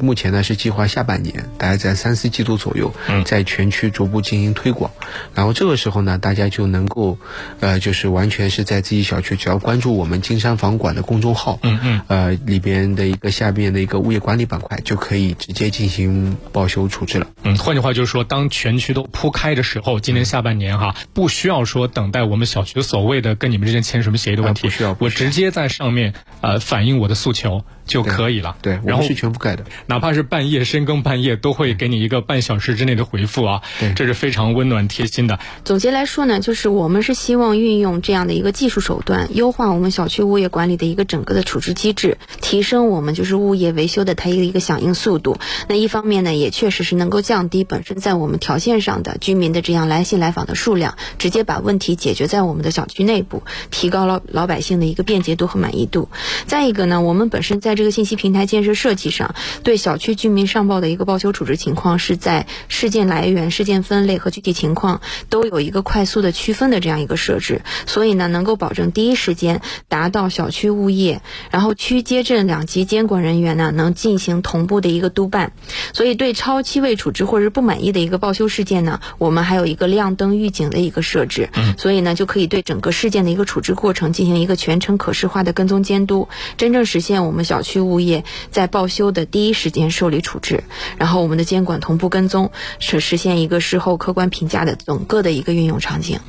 目前呢是计划下半年，大概在三四季度左右，在全区逐步进行推广。然后这个时候呢，大家就能够，呃，就是完全是在自己小区，只要关注我们金山房管的公众号，嗯嗯，呃，里边的一个下边的一个物业管理板块，就可以直接进行报修处置了。嗯，换句话就是说，当全区都铺开的时候，今年下半年哈，不需要说等待我们小区所谓的跟你们之间签什么协议的问题，不需要，我直接在上面呃反映我的诉求。就可以了。对，然后是全覆盖的，哪怕是半夜深更半夜，都会给你一个半小时之内的回复啊。对，这是非常温暖贴心的。总结来说呢，就是我们是希望运用这样的一个技术手段，优化我们小区物业管理的一个整个的处置机制，提升我们就是物业维修的它一个一个响应速度。那一方面呢，也确实是能够降低本身在我们条线上的居民的这样来信来访的数量，直接把问题解决在我们的小区内部，提高了老百姓的一个便捷度和满意度。再一个呢，我们本身在这个信息平台建设设计上，对小区居民上报的一个报修处置情况，是在事件来源、事件分类和具体情况都有一个快速的区分的这样一个设置，所以呢，能够保证第一时间达到小区物业，然后区街镇两级监管人员呢能进行同步的一个督办。所以对超期未处置或者是不满意的一个报修事件呢，我们还有一个亮灯预警的一个设置，所以呢就可以对整个事件的一个处置过程进行一个全程可视化的跟踪监督，真正实现我们小区物业。业在报修的第一时时间受理处置，然后我们的监管同步跟踪，是实现一个事后客观评价的整个的一个运用场景。